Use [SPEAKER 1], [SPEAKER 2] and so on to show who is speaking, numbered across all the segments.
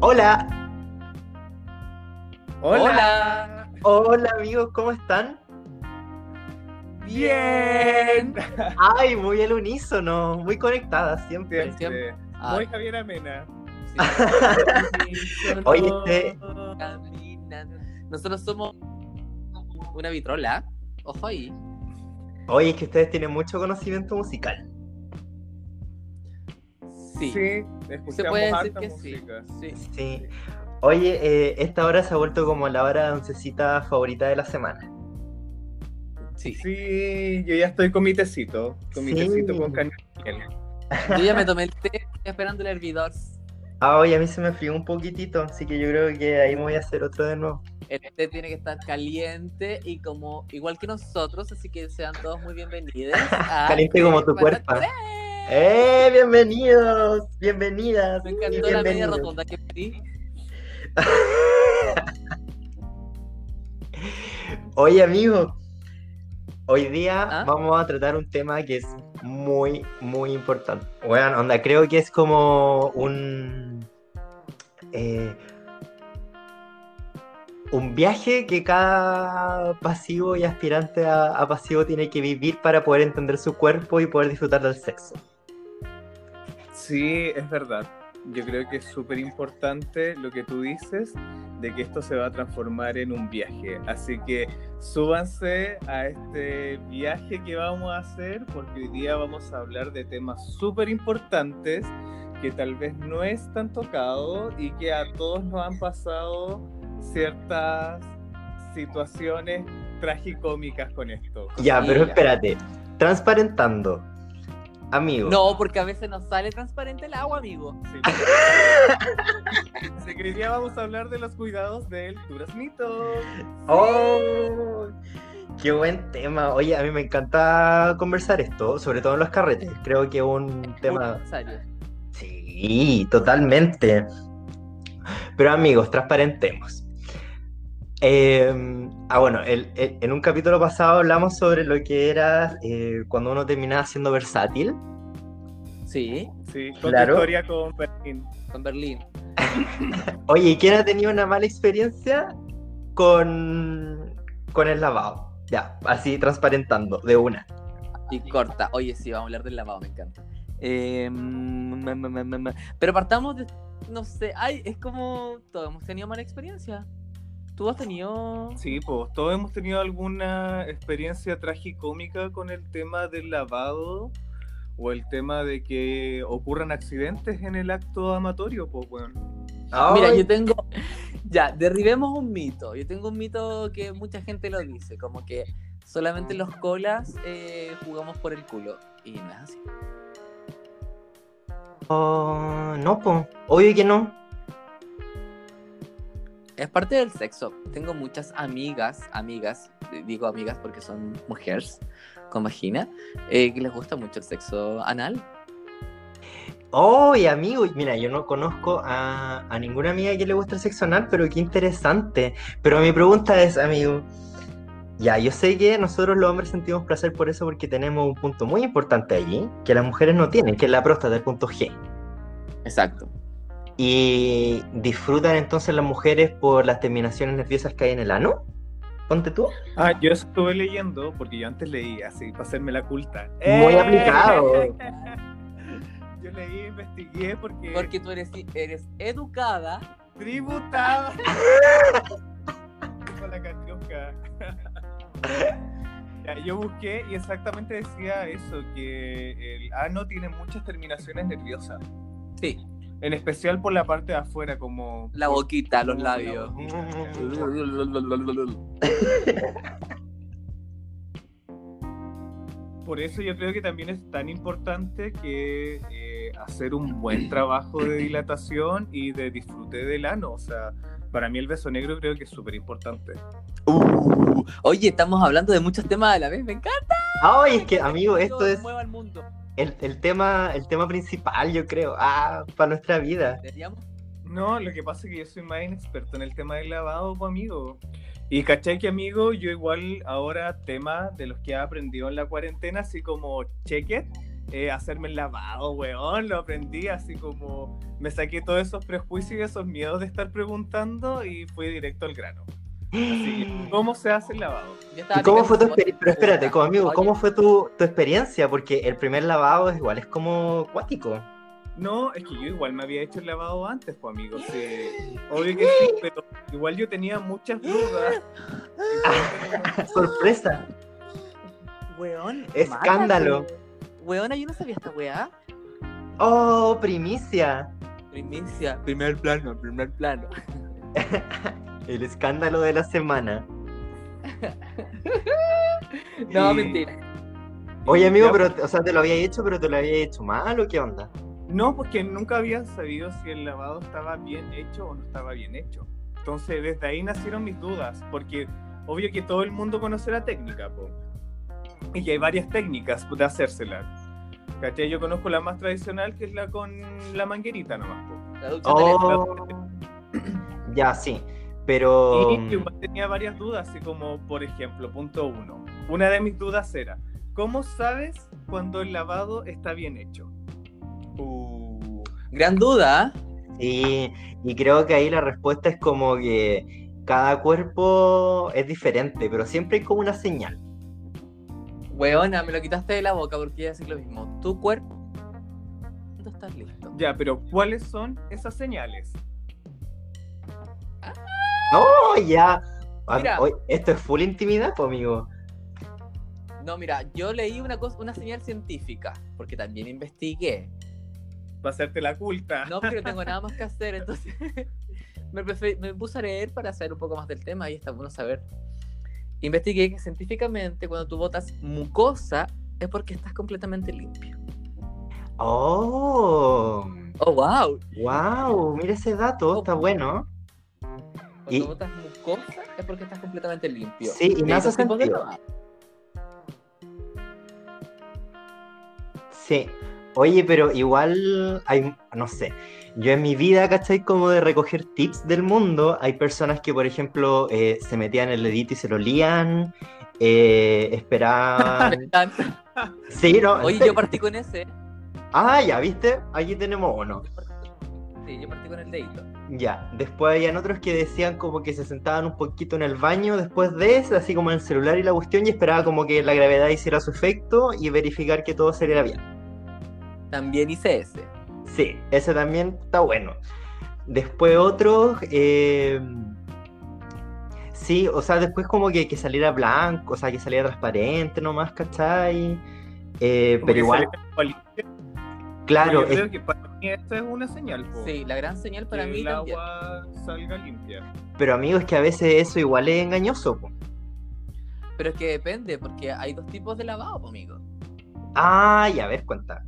[SPEAKER 1] Hola,
[SPEAKER 2] Hola.
[SPEAKER 1] hola amigos, ¿cómo están?
[SPEAKER 2] Bien.
[SPEAKER 1] Ay, muy al unísono, muy conectadas siempre.
[SPEAKER 2] Siempre.
[SPEAKER 3] Ah,
[SPEAKER 2] Muy Javier Amena.
[SPEAKER 3] sí.
[SPEAKER 1] Oye, este-
[SPEAKER 3] Caminando. Nosotros somos una vitrola. Ojo ahí.
[SPEAKER 1] Oye, es que ustedes tienen mucho conocimiento musical.
[SPEAKER 3] Sí.
[SPEAKER 2] Sí,
[SPEAKER 3] Se puede decir
[SPEAKER 2] harta
[SPEAKER 3] que sí.
[SPEAKER 2] música.
[SPEAKER 3] sí.
[SPEAKER 1] Sí. Oye, eh, esta hora se ha vuelto como la hora de oncecita favorita de la semana.
[SPEAKER 3] Sí.
[SPEAKER 2] Sí, yo ya estoy con mi tecito. Con mi
[SPEAKER 1] Sí.
[SPEAKER 2] tecito con canela.
[SPEAKER 3] Yo ya me tomé el té, estoy esperando el hervidor.
[SPEAKER 1] Ah, oye, a mí se me frío un poquitito, así que yo creo que ahí me voy a hacer otro de nuevo.
[SPEAKER 3] El té tiene que estar caliente y como igual que nosotros, así que sean todos muy bienvenidos. a
[SPEAKER 1] Caliente como tu
[SPEAKER 3] Té
[SPEAKER 1] cuerpo.
[SPEAKER 3] Patatré.
[SPEAKER 1] ¡Eh! Bienvenidos, bienvenidas.
[SPEAKER 3] Me encantó la media rotonda que pedí.
[SPEAKER 1] Oye, amigo, hoy día
[SPEAKER 3] ¿Ah?
[SPEAKER 1] vamos a tratar un tema que es muy, muy importante. Bueno, onda, creo que es como un. eh, un viaje que cada pasivo y aspirante a, a pasivo tiene que vivir para poder entender su cuerpo y poder disfrutar del sexo.
[SPEAKER 2] Sí, es verdad. Yo creo que es súper importante lo que tú dices de que esto se va a transformar en un viaje. Así que súbanse a este viaje que vamos a hacer porque hoy día vamos a hablar de temas súper importantes que tal vez no es tan tocado y que a todos nos han pasado ciertas situaciones tragicómicas con esto.
[SPEAKER 1] Ya, pero espérate. Transparentando. Amigo.
[SPEAKER 3] No, porque a veces nos sale transparente el agua, amigo.
[SPEAKER 2] Sí. Día vamos a hablar de los cuidados del duraznito.
[SPEAKER 1] ¡Oh! ¡Qué buen tema! Oye, a mí me encanta conversar esto, sobre todo en los carretes. Creo que es un tema.
[SPEAKER 3] Necesario.
[SPEAKER 1] Sí, totalmente. Pero amigos, transparentemos. Eh, ah, bueno, el- el- en un capítulo pasado hablamos sobre lo que era eh, cuando uno terminaba siendo versátil.
[SPEAKER 3] Sí,
[SPEAKER 2] Sí, con
[SPEAKER 1] Claro.
[SPEAKER 2] tu historia con Berlín.
[SPEAKER 3] con Berlín.
[SPEAKER 1] Oye, ¿y quién ha tenido una mala experiencia con, con el lavado? Ya, así transparentando, de una.
[SPEAKER 3] Y corta. Oye, sí, vamos a hablar del lavado, me encanta. Eh, mm, mm, mm. pero partamos de. No sé, ay, es como. Todos hemos tenido mala experiencia. ¿Tú has tenido.?
[SPEAKER 2] Sí, pues todos hemos tenido alguna experiencia tragicómica con el tema del lavado o el tema de que ocurran accidentes en el acto amatorio, pues bueno.
[SPEAKER 3] Mira,
[SPEAKER 1] Ay,
[SPEAKER 3] yo tengo. Ya, derribemos un mito. Yo tengo un mito que mucha gente lo dice, como que solamente los colas eh, jugamos por el culo. Y no es así.
[SPEAKER 1] Oh, no, pues, obvio que no.
[SPEAKER 3] Es parte del sexo. Tengo muchas amigas, amigas, eh, digo amigas porque son mujeres con vagina, eh, que les gusta mucho el sexo anal.
[SPEAKER 1] Oye, amigo, mira, yo no conozco a, a ninguna amiga que le guste el sexo anal, pero qué interesante. Pero mi pregunta es, amigo, ya, yo sé que nosotros los hombres sentimos placer por eso porque tenemos un punto muy importante allí, que las mujeres no tienen, que es la próstata, el punto G.
[SPEAKER 3] Exacto.
[SPEAKER 1] Y disfrutan entonces las mujeres por las terminaciones nerviosas que hay en el ano. Ponte tú.
[SPEAKER 2] Ah, yo estuve leyendo porque yo antes leí así para hacerme la culta.
[SPEAKER 1] Muy
[SPEAKER 2] ¡Eh!
[SPEAKER 1] aplicado.
[SPEAKER 2] Yo leí, investigué porque,
[SPEAKER 3] Porque tú eres, eres educada.
[SPEAKER 2] tributada. Con la yo busqué y exactamente decía eso, que el ano tiene muchas terminaciones nerviosas,
[SPEAKER 3] Sí,
[SPEAKER 2] en especial por la parte de afuera, como...
[SPEAKER 3] la boquita, los labios.
[SPEAKER 2] Por eso yo creo que también es tan importante que eh, hacer un buen trabajo de dilatación y de disfrute del ano. O sea, para mí el beso negro creo que es súper importante.
[SPEAKER 3] Uh, oye, estamos hablando de muchos temas a la vez, me encanta.
[SPEAKER 1] Ay, es que, amigo, esto es
[SPEAKER 3] mueva el mundo.
[SPEAKER 1] El, el tema, el tema principal, yo creo, ah, para nuestra vida.
[SPEAKER 2] No, lo que pasa es que yo soy más inexperto en el tema del lavado, pues, amigo. Y cachai que, amigo, yo igual ahora tema de los que he aprendido en la cuarentena, así como check it, eh, hacerme el lavado, weón. Lo aprendí así como me saqué todos esos prejuicios y esos miedos de estar preguntando y fui directo al grano. Así, ¿Cómo se hace el lavado?
[SPEAKER 1] ¿Y cómo fue tu experiencia? Pero espérate, como amigo,
[SPEAKER 3] Oye,
[SPEAKER 1] ¿cómo fue tu, tu experiencia? Porque el primer lavado es igual, es como cuático.
[SPEAKER 2] No, es que yo igual me había hecho el lavado antes, pues amigo. Sí. Obvio que sí, pero igual yo tenía muchas dudas.
[SPEAKER 1] Sorpresa.
[SPEAKER 3] Weón.
[SPEAKER 1] Escándalo.
[SPEAKER 3] mátate. Weona, yo no sabía esta weá.
[SPEAKER 1] Oh, primicia.
[SPEAKER 3] Primicia, primer plano, primer plano.
[SPEAKER 1] El escándalo de la semana.
[SPEAKER 3] No,
[SPEAKER 2] Y-
[SPEAKER 3] mentira.
[SPEAKER 1] Oye, amigo, pero, o sea, te lo había hecho, pero te lo había hecho mal o qué onda?
[SPEAKER 2] No, porque nunca había sabido si el lavado estaba bien hecho o no estaba bien hecho. Entonces, desde ahí nacieron mis dudas, porque obvio que todo el mundo conoce la técnica, po. Y que hay varias técnicas de hacérsela. ¿Cachai? Yo conozco la más tradicional, que es la con la manguerita nomás, po.
[SPEAKER 3] La ducha de
[SPEAKER 1] Oh, ya, sí. Pero.
[SPEAKER 2] Y igual tenía varias dudas, así como, por ejemplo, punto uno. Una de mis dudas era, ¿cómo sabes cuando el lavado está bien hecho?
[SPEAKER 3] Uh, gran duda.
[SPEAKER 1] Sí, y creo que ahí la respuesta es como que cada cuerpo es diferente, pero siempre hay como una señal.
[SPEAKER 3] Weona, me lo quitaste de la boca porque iba a decir lo mismo. Tu cuerpo. ¿Cuándo estás listo?
[SPEAKER 2] Ya, pero ¿cuáles son esas señales?
[SPEAKER 1] ¡Oh, ya! Ah,
[SPEAKER 3] Mira.
[SPEAKER 1] esto es full intimidad, pues, amigo.
[SPEAKER 3] No, mira, yo leí una cosa, una señal científica, porque también investigué.
[SPEAKER 2] Para hacerte la culta.
[SPEAKER 3] No, no tengo nada más que hacer, entonces me, me puse a leer para saber un poco más del tema y está bueno saber. Investigué que científicamente cuando tú botas mucosa es porque estás completamente limpio.
[SPEAKER 1] ¡Oh!
[SPEAKER 3] Oh, wow.
[SPEAKER 1] ¡Wow! Mira ese dato, está bueno.
[SPEAKER 3] Cuando
[SPEAKER 1] Y-
[SPEAKER 3] botas mucosa es porque estás completamente limpio.
[SPEAKER 1] Sí, y me hace sentido. Sí. Oye, pero igual hay, no sé, yo en mi vida, ¿cachai? Como de recoger tips del mundo, hay personas que, por ejemplo, eh, se metían el dedito y se lo lían, eh, esperaban... Sí, ¿no?
[SPEAKER 3] Oye, yo partí con ese.
[SPEAKER 1] Ah, ya, ¿viste? Aquí tenemos uno.
[SPEAKER 3] Yo partí con el dedito.
[SPEAKER 1] Ya, después habían otros que decían como que se sentaban un poquito en el baño después de eso, así como en el celular y la cuestión, y esperaba como que la gravedad hiciera su efecto y verificar que todo saliera bien.
[SPEAKER 3] También hice ese.
[SPEAKER 1] Sí, ese también está bueno. Después otros, eh, sí, o sea, después como que, que saliera blanco, o sea, que saliera transparente nomás, ¿cachai? Eh, pero igual, claro,
[SPEAKER 2] Yo
[SPEAKER 1] es-
[SPEAKER 2] creo que para esta es una señal, po,
[SPEAKER 3] Sí, la gran señal para
[SPEAKER 2] que
[SPEAKER 3] mí
[SPEAKER 2] el
[SPEAKER 3] también.
[SPEAKER 2] agua salga limpia.
[SPEAKER 1] pero amigos, es que a veces eso igual es engañoso. po.
[SPEAKER 3] Pero es que depende, porque hay dos tipos de lavado, po, amigo.
[SPEAKER 1] Ay, a ver, cuenta.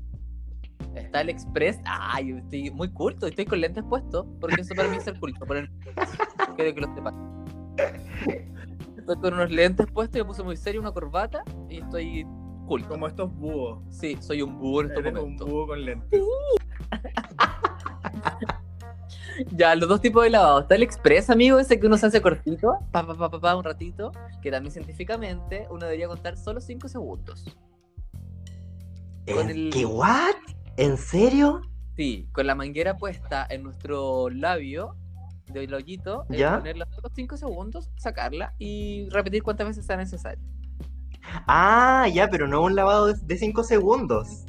[SPEAKER 3] Está el express. Ay, yo estoy muy culto, estoy con lentes puestos, porque eso para mí es ser culto. Quiero que lo sepan. Estoy con unos lentes puestos, y me puse muy serio, una corbata, y estoy culto.
[SPEAKER 2] Como estos búhos.
[SPEAKER 3] Sí, soy un búho en estos
[SPEAKER 2] Eres un
[SPEAKER 3] momentos.
[SPEAKER 2] búho con lentes.
[SPEAKER 3] Ya, los dos tipos de lavado. Está el express, amigo, ese que uno se hace cortito, pa, pa, pa, pa, pa, un ratito, que también científicamente uno debería contar solo 5 segundos. Con
[SPEAKER 1] ¿En
[SPEAKER 3] el-
[SPEAKER 1] ¿Qué what? ¿En serio?
[SPEAKER 3] Sí, con la manguera puesta en nuestro labio del hoyito, eh,
[SPEAKER 1] ¿Ya?
[SPEAKER 3] ponerla solo 5 segundos, sacarla y repetir cuantas veces sea necesario.
[SPEAKER 1] Ah, ya, pero no un lavado de 5 segundos.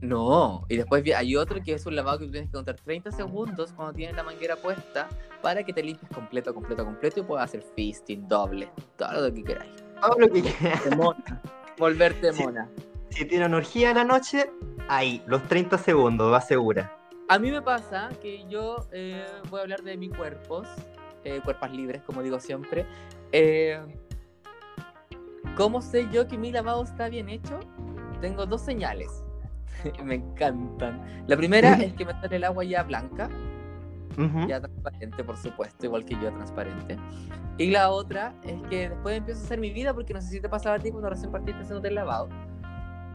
[SPEAKER 3] No, y después hay otro que es un lavado que tú tienes que contar 30 segundos cuando tienes la manguera puesta para que te limpies completo, completo, completo y puedas hacer fisting, doble, todo lo que queráis.
[SPEAKER 1] Todo lo que quieras.
[SPEAKER 3] De mona. Volverte mona.
[SPEAKER 1] Si tiene energía en la noche, ahí, los 30 segundos, va segura.
[SPEAKER 3] A mí me pasa que yo eh, voy a hablar de mis cuerpos, eh, cuerpos libres, como digo siempre. Eh, ¿Cómo sé yo que mi lavado está bien hecho? Tengo dos señales. me encantan. La primera es que me sale el agua ya blanca,
[SPEAKER 1] Ujú.
[SPEAKER 3] ya transparente, por supuesto, igual que yo, transparente. Y la otra es que después empiezo a hacer mi vida, porque no sé si te pasaba a ti cuando recién partiste haciéndote el lavado,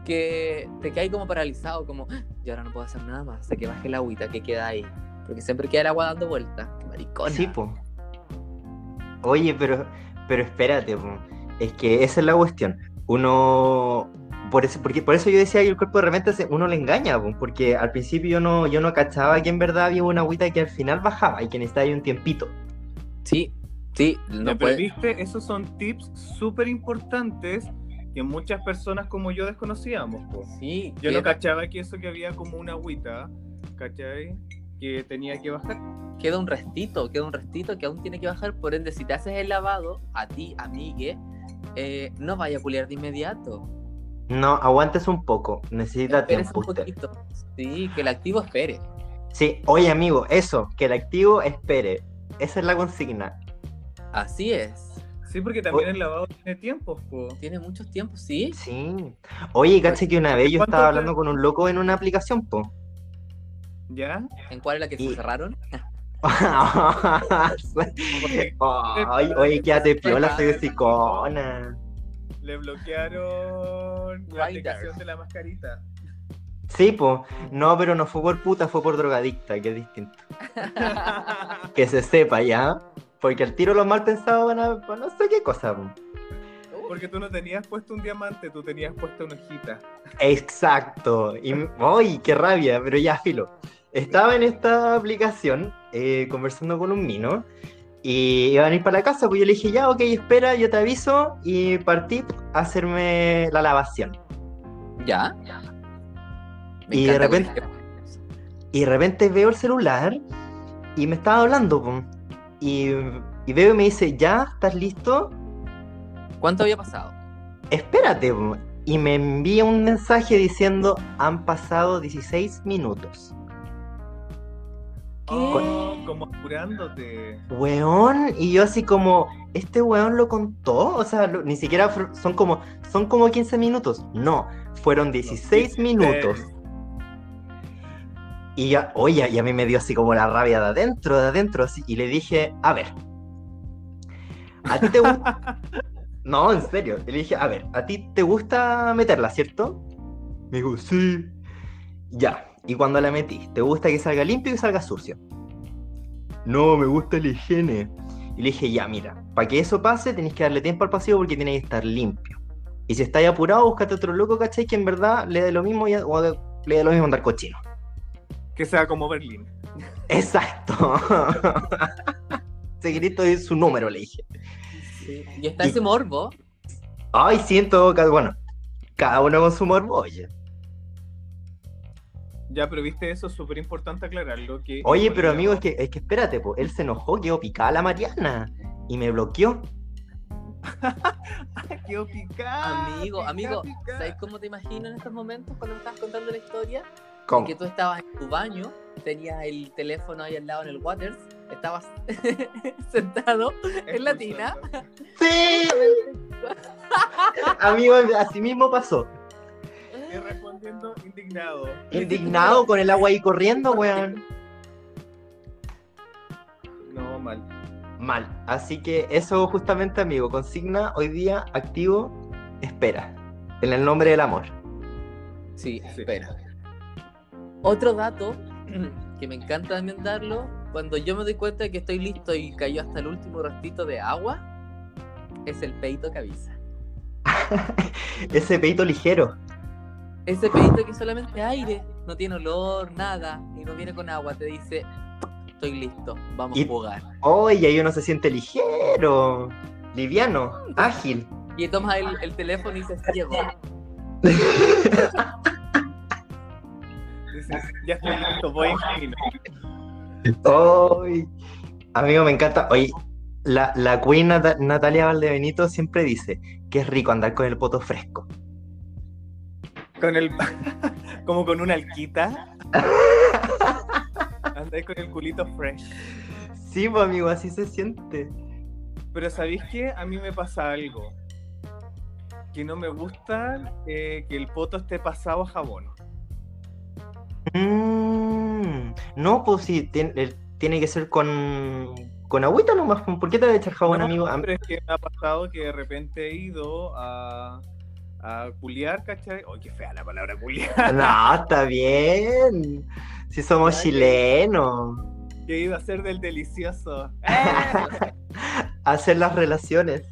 [SPEAKER 3] que te quedas como paralizado, como, "Ah, y ahora no puedo hacer nada más, hasta que baje la agüita que queda ahí. Porque siempre queda el agua dando vueltas. Qué maricona.
[SPEAKER 1] Sí, po. Oye, pero, pero espérate, po. Es que esa es la cuestión. Uno por eso, porque, por eso yo decía que el cuerpo de repente se- uno le engaña, po, porque al principio yo no, yo no cachaba que en verdad había una agüita que al final bajaba y que necesitaba ahí un tiempito.
[SPEAKER 3] Sí, sí, no
[SPEAKER 2] pero
[SPEAKER 3] puede.
[SPEAKER 2] viste, esos son tips súper importantes que muchas personas como yo desconocíamos. po.
[SPEAKER 3] Sí,
[SPEAKER 2] Yo no cachaba que eso que había como una agüita, ¿cachai? Que tenía que bajar.
[SPEAKER 3] queda un restito, queda un restito que aún tiene que bajar. Por ende, si te haces el lavado, a ti, amigue, eh, no vaya a culiar de inmediato.
[SPEAKER 1] No, aguantes un poco, necesita
[SPEAKER 3] Esperes
[SPEAKER 1] tiempo
[SPEAKER 3] un
[SPEAKER 1] usted.
[SPEAKER 3] poquito. Sí, que el activo espere.
[SPEAKER 1] Sí, oye amigo, eso, que el activo espere. Esa es la consigna.
[SPEAKER 3] Así es.
[SPEAKER 2] Sí, porque también el lavado tiene tiempo. po.
[SPEAKER 3] Tiene muchos tiempos, sí.
[SPEAKER 1] Sí. Oye, caché que una vez yo
[SPEAKER 2] ¿Cuánto
[SPEAKER 1] estaba hablando con un loco en una aplicación, po.
[SPEAKER 2] ¿Ya?
[SPEAKER 3] ¿En cuál es la que
[SPEAKER 1] Y-
[SPEAKER 3] se cerraron?
[SPEAKER 1] Ay, oye, quédate piola, soy hocicona.
[SPEAKER 2] Le bloquearon la aplicación de la mascarita.
[SPEAKER 1] Sí, po. No, pero no fue por puta, fue por drogadicta, que es distinto. Que se sepa ya. Porque al tiro los mal pensados van a, van a no sé qué cosa. po.
[SPEAKER 2] Porque tú no tenías puesto un diamante, tú tenías puesto una hojita.
[SPEAKER 1] Exacto. Y, ¡Ay, qué rabia! Pero ya, filo. Estaba en esta aplicación eh, conversando con un mino y iban a ir para la casa, pues yo le dije, ya, ok, espera, yo te aviso y partí a hacerme la lavación.
[SPEAKER 3] ¿Ya? Me
[SPEAKER 1] Y de repente- Y de repente veo el celular y me estaba hablando, y, y veo y me dice, ya, ¿estás listo?
[SPEAKER 3] ¿Cuánto había pasado?
[SPEAKER 1] Espérate. po". Y me envía un mensaje diciendo, han pasado 16 minutos.
[SPEAKER 2] Oh, como apurándote.
[SPEAKER 1] Weón, y yo así como, ¿este weón lo contó? O sea, lo- ni siquiera son como, son como 15 minutos. No, fueron 16 minutos. Y ya, oye, y a mí me dio así como la rabia de adentro, de adentro, así, y le dije, a ver, ¿a ti te gusta? no, en serio, le dije, a ver, ¿a ti te gusta meterla, cierto? Me dijo, sí. Ya, y cuando la metí, ¿te gusta que salga limpio y que salga sucio? No, me gusta la higiene. Y le dije, ya, mira, para que eso pase tenés que darle tiempo al pasivo porque tiene que estar limpio. Y si estáis apurado, búscate otro loco, ¿cachai? Que en verdad le dé lo mismo y, o de- le dé lo mismo andar cochino.
[SPEAKER 2] Que sea como Berlín.
[SPEAKER 1] Exacto. Secreto es su número, le dije.
[SPEAKER 3] Sí. Y está ese morbo.
[SPEAKER 1] Ay, siento, bueno, cada uno con su morbo, oye.
[SPEAKER 2] Ya, pero viste eso, es súper importante aclararlo. Que
[SPEAKER 1] Oye, pero amigo, es que, es que espérate, po. él se enojó, quedó picada la Mariana y me bloqueó.
[SPEAKER 2] Quedó picada.
[SPEAKER 3] Amigo, amigo. ¿sabes cómo te imagino en estos momentos cuando me estabas contando la historia?
[SPEAKER 1] ¿Cómo?
[SPEAKER 3] Que tú estabas en tu baño, tenías el teléfono ahí al lado en el waters, estabas sentado en la tina.
[SPEAKER 1] ¡Sí! Amigo, así mismo pasó.
[SPEAKER 2] Indignado.
[SPEAKER 1] Indignado con el agua ahí corriendo, weón.
[SPEAKER 2] No, mal.
[SPEAKER 1] Mal. Así que eso justamente, amigo, consigna hoy día activo, espera. En el nombre del amor.
[SPEAKER 3] Sí,
[SPEAKER 2] Sí.
[SPEAKER 3] espera. Otro dato que me encanta también darlo, cuando yo me doy cuenta de que estoy listo y cayó hasta el último rastito de agua, es el peito que avisa.
[SPEAKER 1] Ese peito ligero.
[SPEAKER 3] Ese peito que es solamente aire, no tiene olor, nada, y no viene con agua, te dice, estoy listo, vamos
[SPEAKER 1] Y-
[SPEAKER 3] a jugar.
[SPEAKER 1] Oye, ahí uno se siente ligero, liviano, ágil.
[SPEAKER 3] Y tomas el, el teléfono y dices, llego.
[SPEAKER 2] Dices, ya estoy listo, voy en camino.
[SPEAKER 1] Ay, amigo, me encanta. Oye, la, la queen Nata- Natalia Valdebenito siempre dice que es rico andar con el poto fresco.
[SPEAKER 2] Con el. como con una alquita. Andáis con el culito fresh.
[SPEAKER 1] Sí, pues, amigo, así se siente.
[SPEAKER 2] Pero ¿sabéis qué? A mí me pasa algo. Que no me gusta eh, que el poto esté pasado a jabón.
[SPEAKER 1] Mm, no, pues sí, tiene, tiene que ser con, con agüita nomás. ¿Por qué te voy a echar jabón,
[SPEAKER 2] No,
[SPEAKER 1] amigo?
[SPEAKER 2] Pero es que me ha pasado que de repente he ido a, a culiar, ¿cachai? ¡Ay, qué fea la palabra culiar!
[SPEAKER 1] No, está bien. Si somos chilenos.
[SPEAKER 2] Que ido a hacer del delicioso.
[SPEAKER 1] Hacer las relaciones.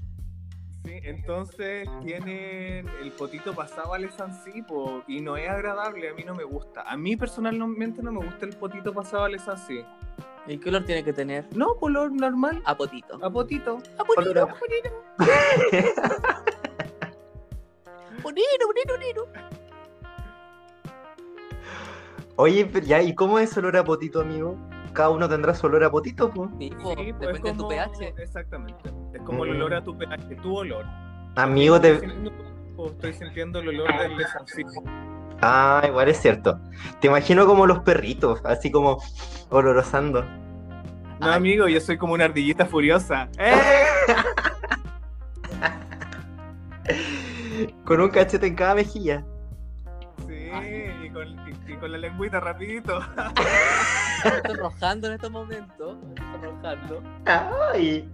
[SPEAKER 2] Sí, entonces tienen el potito pasado al esancipo y no es agradable, a mí no me gusta. A mí personalmente no me gusta el potito pasado al esancí.
[SPEAKER 3] ¿Y qué olor tiene que tener?
[SPEAKER 2] No, color normal,
[SPEAKER 3] A potito.
[SPEAKER 2] a potito.
[SPEAKER 3] A potito,
[SPEAKER 1] a
[SPEAKER 3] potito. Bonito, bonito, bonito.
[SPEAKER 1] Oye, ya, ¿y cómo es olor a potito, amigo? Cada uno tendrá su olor a potito, pues.
[SPEAKER 3] Sí,
[SPEAKER 2] Sí, pues,
[SPEAKER 3] depende de tu pH.
[SPEAKER 2] Exactamente. Es como el
[SPEAKER 1] Mm.
[SPEAKER 2] olor a tu pH, tu olor.
[SPEAKER 1] Amigo,
[SPEAKER 2] Estoy
[SPEAKER 1] te...
[SPEAKER 2] sintiendo- estoy sintiendo el olor del esancipo.
[SPEAKER 1] Ah, igual es cierto. Te imagino como los perritos, así como olorosando.
[SPEAKER 2] No,
[SPEAKER 3] Ay.
[SPEAKER 2] amigo, yo soy como una ardillita furiosa. ¡Eh!
[SPEAKER 1] Con un cachete en cada mejilla.
[SPEAKER 2] Sí, y con, y- y con la lengüita rapidito.
[SPEAKER 3] Me estoy rojando en estos momentos. Me estoy rojando.
[SPEAKER 1] Ay.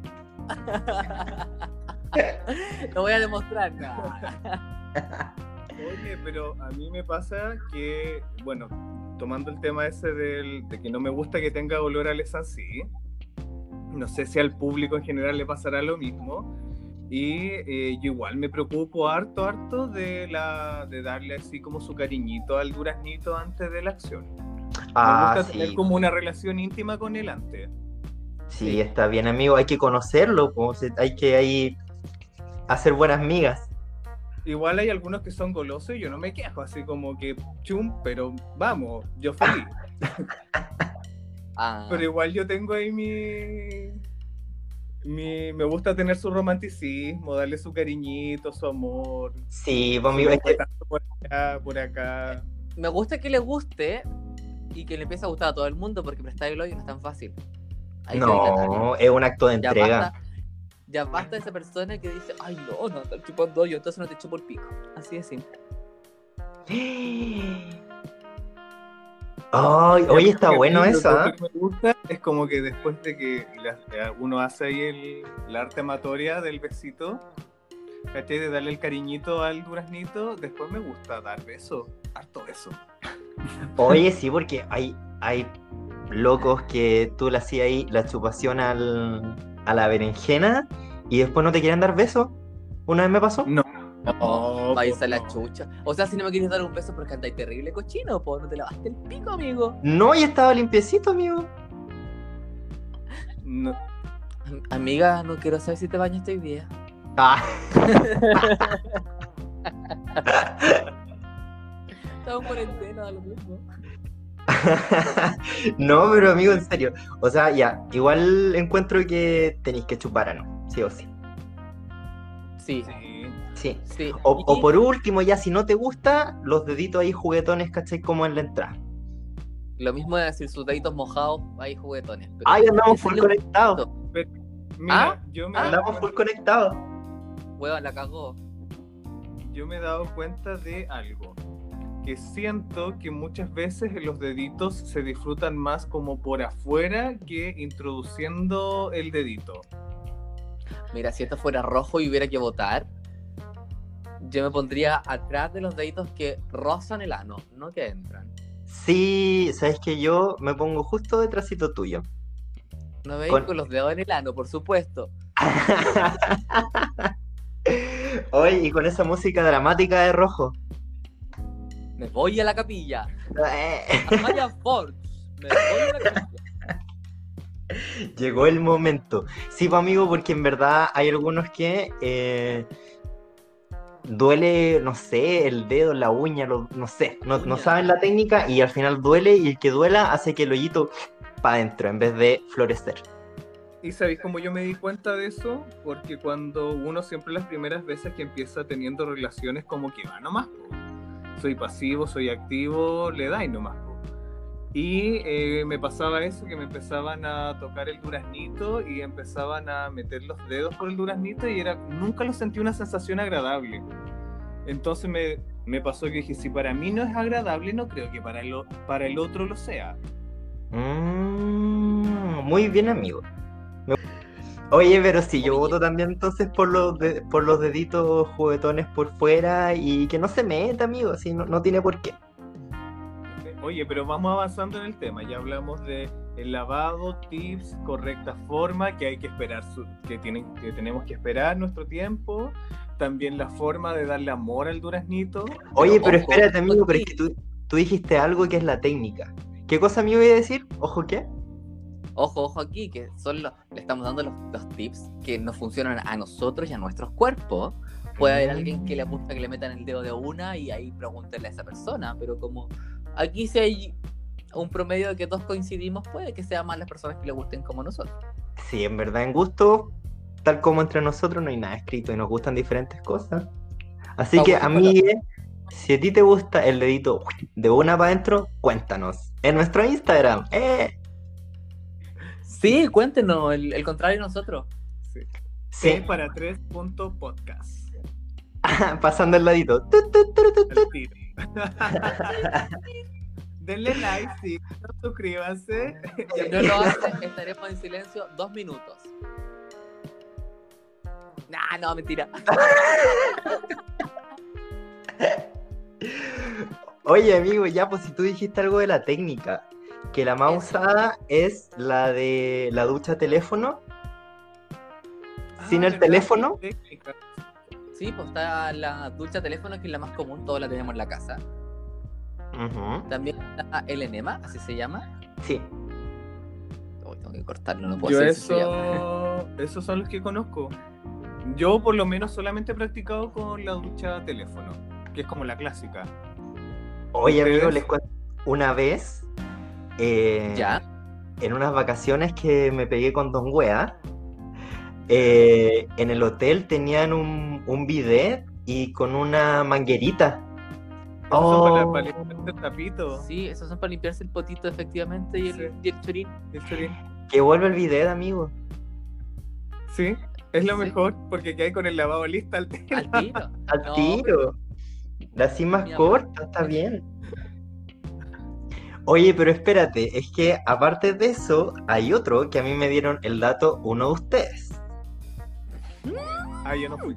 [SPEAKER 3] Lo voy a demostrar. No.
[SPEAKER 2] Oye, pero a mí me pasa que, bueno, tomando el tema ese del, de que no me gusta que tenga olor al esansí, no sé si al público en general le pasará lo mismo. Y eh, yo igual me preocupo harto, harto de, la, de darle así como su cariñito al duraznito antes de la acción.
[SPEAKER 1] Ah,
[SPEAKER 2] me gusta tener como una relación íntima con él antes.
[SPEAKER 1] Sí, está bien, amigo. Hay que conocerlo, pues, hay que ahí hacer buenas migas.
[SPEAKER 2] Igual hay algunos que son golosos y yo no me quejo, así como que chum, pero vamos, yo feliz.
[SPEAKER 3] Ah,
[SPEAKER 2] Pero igual yo tengo ahí mi, mi. Me gusta tener su romanticismo, darle su cariñito, su amor.
[SPEAKER 1] Sí, pues,
[SPEAKER 2] Tanto por acá, por acá.
[SPEAKER 3] me gusta que le guste y que le empiece a gustar a todo el mundo porque prestar el hoyo no es tan fácil. Dedicarle.
[SPEAKER 1] no, es un acto de
[SPEAKER 3] Ya
[SPEAKER 1] entrega.
[SPEAKER 3] basta, ya basta de esa persona que dice, ay no, no, estar chupando hoyo, entonces no te chupo el pico. Así de simple.
[SPEAKER 1] Ay, oye, está bueno
[SPEAKER 2] lo
[SPEAKER 1] eso,
[SPEAKER 2] que me gusta es como que después de que la- eh, uno hace ahí el, la arte amatoria del besito, ¿cachai? De darle el cariñito al duraznito, después me gusta dar beso, harto beso.
[SPEAKER 1] Oye, sí, porque hay, hay locos que tú le hacías ahí la chupación al, a la berenjena y después no te quieren dar besos. Una vez me pasó.
[SPEAKER 2] No.
[SPEAKER 3] No, vais
[SPEAKER 2] pues
[SPEAKER 3] a la
[SPEAKER 2] no.
[SPEAKER 3] chucha. O sea, si no me quieres dar un beso porque andáis terrible cochino, pues no te lavaste el pico, amigo.
[SPEAKER 1] No, y estaba limpiecito, amigo.
[SPEAKER 2] No.
[SPEAKER 3] Am- Amiga, no quiero saber si te bañaste hoy día.
[SPEAKER 1] Ah,
[SPEAKER 3] Estaba en cuarentena, lo mismo.
[SPEAKER 1] no, pero amigo, en serio. O sea, ya, igual encuentro que tenéis que chupar a no, sí o sí.
[SPEAKER 3] Sí,
[SPEAKER 2] Sí.
[SPEAKER 1] Sí.
[SPEAKER 3] sí.
[SPEAKER 1] O,
[SPEAKER 3] Y-
[SPEAKER 1] o por último, ya si no te gusta, los deditos ahí juguetones, ¿cachai? Como en la entrada.
[SPEAKER 3] Lo mismo de decir sus deditos mojados, ahí juguetones. pero
[SPEAKER 1] Ay, andamos full
[SPEAKER 3] es
[SPEAKER 1] conectados.
[SPEAKER 2] Mira,
[SPEAKER 3] ¿Ah?
[SPEAKER 2] yo me
[SPEAKER 3] Ah.
[SPEAKER 1] Andamos full conectados.
[SPEAKER 3] Hueva, la cagó.
[SPEAKER 2] yo me he dado cuenta de algo. Que siento que muchas veces los deditos se disfrutan más como por afuera que introduciendo el dedito.
[SPEAKER 3] Mira, si esto fuera rojo y hubiera que votar, yo me pondría atrás de los deditos que rozan el ano, no que entran.
[SPEAKER 1] Sí, sabes que yo me pongo justo detrásito tuyo.
[SPEAKER 3] No veis
[SPEAKER 1] Con-
[SPEAKER 3] con... los dedos en el ano, por supuesto.
[SPEAKER 1] Hoy y con esa música dramática de rojo.
[SPEAKER 3] Me voy a la capilla.
[SPEAKER 1] Eh,
[SPEAKER 3] Amaya Ford. Me voy a la capilla.
[SPEAKER 1] Llegó el momento. Sí, pues, amigo, porque en verdad hay algunos que eh, duele, no sé, el dedo, la uña, lo- no sé, no, no saben la técnica y al final duele y el que duela hace que el hoyito para adentro en vez de florecer.
[SPEAKER 2] ¿Y sabéis cómo yo me di cuenta de eso? Porque cuando uno siempre las primeras veces que empieza teniendo relaciones como que va nomás. Soy pasivo, soy activo, le da y nomás. Y eh, me pasaba eso, que me empezaban a tocar el duraznito y empezaban a meter los dedos por el duraznito y era nunca lo sentí una sensación agradable. Entonces me, me pasó que dije, si para mí no es agradable, no creo que para el, para el otro lo sea.
[SPEAKER 1] Mm, muy bien, amigo. Oye, pero sí, yo
[SPEAKER 3] Oye.
[SPEAKER 1] voto también entonces por los, de- por los deditos juguetones por fuera y que no se meta, amigo, así no, no tiene por qué.
[SPEAKER 2] Oye, pero vamos avanzando en el tema. Ya hablamos de el lavado, tips, correcta forma, que hay que esperar, su- que, tienen, que tenemos que esperar nuestro tiempo, también la forma de darle amor al duraznito.
[SPEAKER 1] Oye, pero
[SPEAKER 3] ojo,
[SPEAKER 1] espérate, amigo, pero es que tú, tú dijiste algo que es la técnica. ¿Qué cosa me iba a decir? ¿Ojo qué?
[SPEAKER 3] Ojo, ojo aquí, que son los, le estamos dando los, los tips que nos funcionan a nosotros y a nuestros cuerpos. Puede haber alguien que le gusta que le metan el dedo de una y ahí pregúntenle a esa persona, pero como aquí si hay un promedio de que todos coincidimos, puede que sean más las personas que le gusten como nosotros.
[SPEAKER 1] Sí, en verdad, en gusto, tal como entre nosotros no hay nada escrito y nos gustan diferentes cosas. Así que,
[SPEAKER 3] gusto,
[SPEAKER 1] amigue, si a ti te gusta el dedito de una para adentro, cuéntanos. En nuestro Instagram. ¡Eh!
[SPEAKER 3] Sí, cuéntenos, el, el contrario de nosotros.
[SPEAKER 2] Sí.
[SPEAKER 1] Sí,
[SPEAKER 2] para tres punto podcast.
[SPEAKER 1] pasando el ladito. Tu,
[SPEAKER 2] Denle like, sí, suscríbanse.
[SPEAKER 3] Si no lo hacen, estaremos en silencio dos minutos. Nah, no, mentira.
[SPEAKER 1] Oye, amigo, ya, pues si tú dijiste algo de la técnica, que la más
[SPEAKER 3] Eso.
[SPEAKER 1] usada es la de la ducha teléfono, sin
[SPEAKER 2] Ah,
[SPEAKER 1] el
[SPEAKER 2] ¿verdad?
[SPEAKER 1] teléfono.
[SPEAKER 2] Técnica.
[SPEAKER 3] Sí, pues está la ducha teléfono, que es la más común, todos la tenemos en la casa. También está el enema, así se llama.
[SPEAKER 1] Sí.
[SPEAKER 3] Uy, tengo que cortarlo, no puedo
[SPEAKER 2] Yo eso, esos son los que conozco. Yo por lo menos solamente he practicado con la ducha teléfono, que es como la clásica.
[SPEAKER 1] Oye, amigo, les cuento. Una vez, eh,
[SPEAKER 3] ¿Ya?
[SPEAKER 1] en unas vacaciones que me pegué con Don Wea, eh, en el hotel tenían un, un bidet y con una manguerita.
[SPEAKER 2] Esos son para,
[SPEAKER 1] Oh.
[SPEAKER 2] para limpiarse el tapito.
[SPEAKER 3] Sí, esos son para limpiarse el potito, efectivamente, y el,
[SPEAKER 2] Sí.
[SPEAKER 3] y el chorín.
[SPEAKER 2] Está bien.
[SPEAKER 1] Que vuelve el bidet, amigo.
[SPEAKER 2] Sí, es lo
[SPEAKER 3] Sí.
[SPEAKER 2] mejor porque que hay con el lavado listo al tiro.
[SPEAKER 3] Al tiro.
[SPEAKER 1] Al
[SPEAKER 3] No,
[SPEAKER 1] tiro. Así más
[SPEAKER 3] Mira,
[SPEAKER 1] corta, está bien. Oye, pero espérate, es que aparte de eso, hay otro que a mí me dieron el dato uno de ustedes.
[SPEAKER 2] Ah, yo no fui.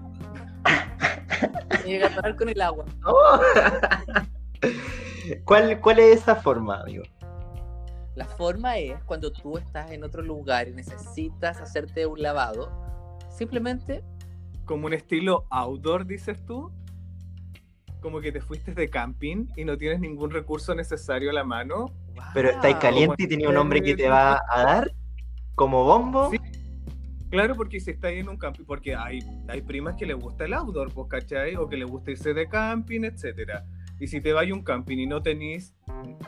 [SPEAKER 3] Llega a parar con el agua.
[SPEAKER 1] Oh. ¿Cuál, ¿Cuál es esa forma, amigo?
[SPEAKER 3] La forma es cuando tú estás en otro lugar y necesitas hacerte un lavado, simplemente
[SPEAKER 2] Como un estilo outdoor, dices tú. Como que te fuiste de camping y no tienes ningún recurso necesario a la mano.
[SPEAKER 1] Pero estáis caliente y tenía un hombre que te va a dar como bombo.
[SPEAKER 2] Sí. Claro, porque si estáis en un camping, porque hay, hay primas que les gusta el outdoor, pues, ¿cachai? O que les gusta irse de camping, etcétera. Y si te vas a un camping y no tenís,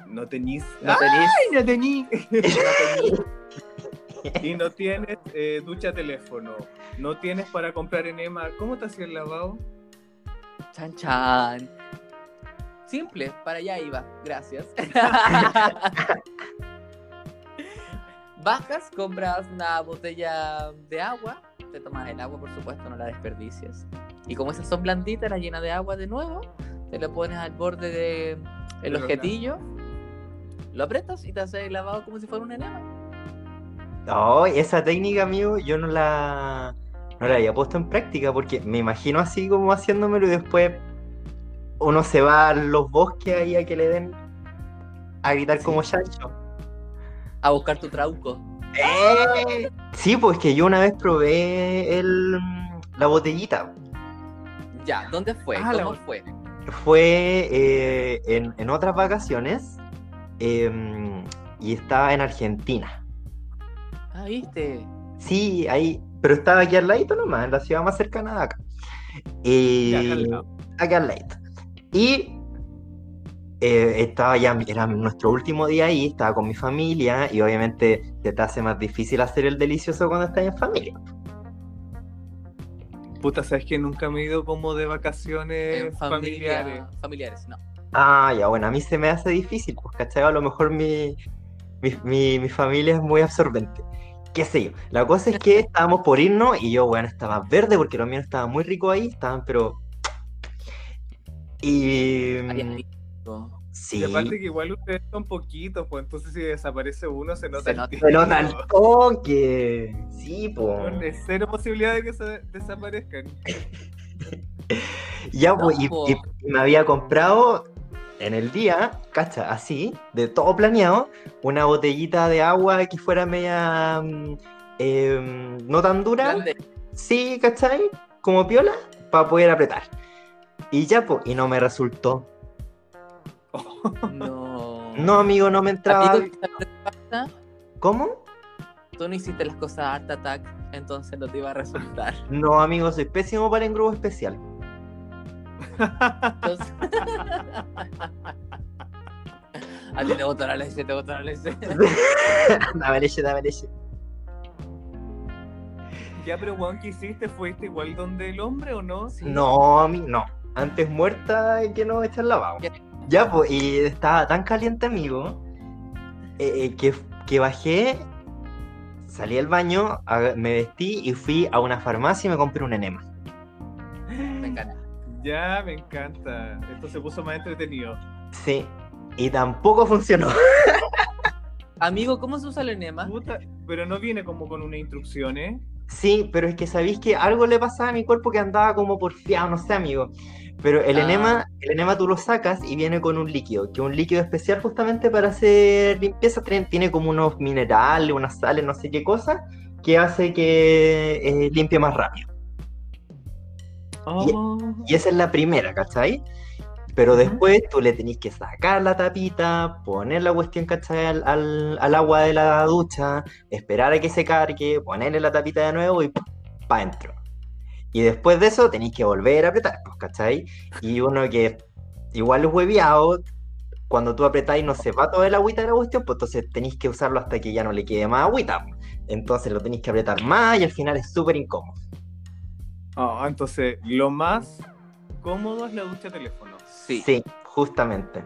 [SPEAKER 2] no tenís,
[SPEAKER 3] No tenés,
[SPEAKER 2] ¡Ay, no tenís!
[SPEAKER 3] no
[SPEAKER 2] y no tienes eh, ducha teléfono, no tienes para comprar enema, ¿cómo te hacía el lavado?
[SPEAKER 3] Chan chan. Simple, para allá iba. Gracias. Bajas, compras una botella de agua. Te tomas el agua, por supuesto, no la desperdicies. Y como esas son blanditas, la llenas de agua de nuevo. Te lo pones al borde del
[SPEAKER 2] De los
[SPEAKER 3] objetillo. Lo apretas y te haces el lavado como si fuera un enema.
[SPEAKER 1] No, esa técnica, amigo, yo no la, no la había puesto en práctica porque me imagino así como haciéndomelo y después uno se va a los bosques ahí a que le den a gritar
[SPEAKER 3] Sí.
[SPEAKER 1] como chancho.
[SPEAKER 3] A buscar tu trauco.
[SPEAKER 1] ¡Eh! Sí, pues que yo una vez probé el, la botellita.
[SPEAKER 3] Ya, ¿dónde fue?
[SPEAKER 2] Ah,
[SPEAKER 3] ¿Cómo fue?
[SPEAKER 1] Fue eh, en, en otras vacaciones em, y estaba en Argentina.
[SPEAKER 3] Ah, viste.
[SPEAKER 1] Sí, ahí, pero estaba aquí al ladito nomás, en la ciudad más cercana de acá. Y
[SPEAKER 2] Ya, acá al lado.
[SPEAKER 1] acá al ladito. Y eh, estaba ya, era nuestro último día ahí, estaba con mi familia y obviamente se te hace más difícil hacer el delicioso cuando estás en familia.
[SPEAKER 2] Puta, ¿sabes que nunca me he ido como de vacaciones
[SPEAKER 3] En familia-
[SPEAKER 2] familiares?
[SPEAKER 3] familiares, no.
[SPEAKER 1] Ah, ya, bueno, a mí se me hace difícil, pues, ¿cachai? A lo mejor mi, mi, mi- mi familia es muy absorbente. Qué sé yo. La cosa es que estábamos por irnos y yo, bueno, estaba verde porque los míos estaban muy ricos ahí, estaban, pero. Y. Sí.
[SPEAKER 2] Y aparte que igual ustedes son poquitos, pues entonces si desaparece uno se nota
[SPEAKER 3] Se
[SPEAKER 2] el
[SPEAKER 3] nota.
[SPEAKER 2] tiro.
[SPEAKER 1] Se nota el toque. Sí, pues.
[SPEAKER 2] Es cero posibilidad de que se desaparezcan.
[SPEAKER 1] Ya, pues,
[SPEAKER 3] po.
[SPEAKER 1] y me había comprado en el día, cacha, así, de todo planeado, una botellita de agua que fuera media mm, em, no tan dura,
[SPEAKER 3] Grande.
[SPEAKER 1] sí, ¿cachai? Como piola, para poder apretar. Y ya, pues, y no me resultó.
[SPEAKER 3] No.
[SPEAKER 1] No, amigo, no me entraba. ¿Cómo?
[SPEAKER 3] Tú no hiciste las cosas Art Attack, entonces no te iba a resultar.
[SPEAKER 1] No, amigo, soy pésimo para engrudo especial.
[SPEAKER 3] Entonces... A ti te gustó la leche, te gustó la leche.
[SPEAKER 1] dame leche, dame leche.
[SPEAKER 2] Ya, pero weón, ¿qué hiciste? ¿Fuiste igual donde el hombre o no?
[SPEAKER 3] Sí.
[SPEAKER 1] No, a mí no. Antes muerta que no echar lavado.
[SPEAKER 3] Ya.
[SPEAKER 1] Pues, y estaba tan caliente, amigo, eh, eh, que, que bajé, salí del baño, a- me vestí y fui a una farmacia y me compré un enema.
[SPEAKER 3] Me encanta.
[SPEAKER 2] Ya, me encanta. Esto se puso más entretenido.
[SPEAKER 1] Sí, y tampoco funcionó.
[SPEAKER 3] Amigo, ¿cómo se usa el enema?
[SPEAKER 2] Puta, pero no viene como con una instrucción, ¿eh?
[SPEAKER 1] Sí, pero es que sabéis que algo le pasaba a mi cuerpo que andaba como porfiado, no sé, amigo. Pero el
[SPEAKER 3] Ah.
[SPEAKER 1] enema, el enema tú lo sacas y viene con un líquido, que es un líquido especial justamente para hacer limpieza. Tiene, como unos minerales, unas sales, no sé qué cosa, que hace que eh, limpie más rápido.
[SPEAKER 2] Oh.
[SPEAKER 1] Y esa es la primera, ¿cachai? Pero después tú le tenés que sacar la tapita, poner la cuestión, ¿cachai? Al, al- al agua de la ducha, esperar a que se cargue, ponerle la tapita de nuevo y para adentro. Y después de eso tenéis que volver a apretar, pues, ¿cachai? Y uno que igual es hueviado, cuando tú apretáis no se va toda el agüita de la cuestión, pues entonces tenéis que usarlo hasta que ya no le quede más agüita. pues. Entonces lo tenéis que apretar más y al final es súper incómodo.
[SPEAKER 2] Ah, entonces, lo más cómodo es la ducha teléfono.
[SPEAKER 3] Sí.
[SPEAKER 1] Sí, justamente.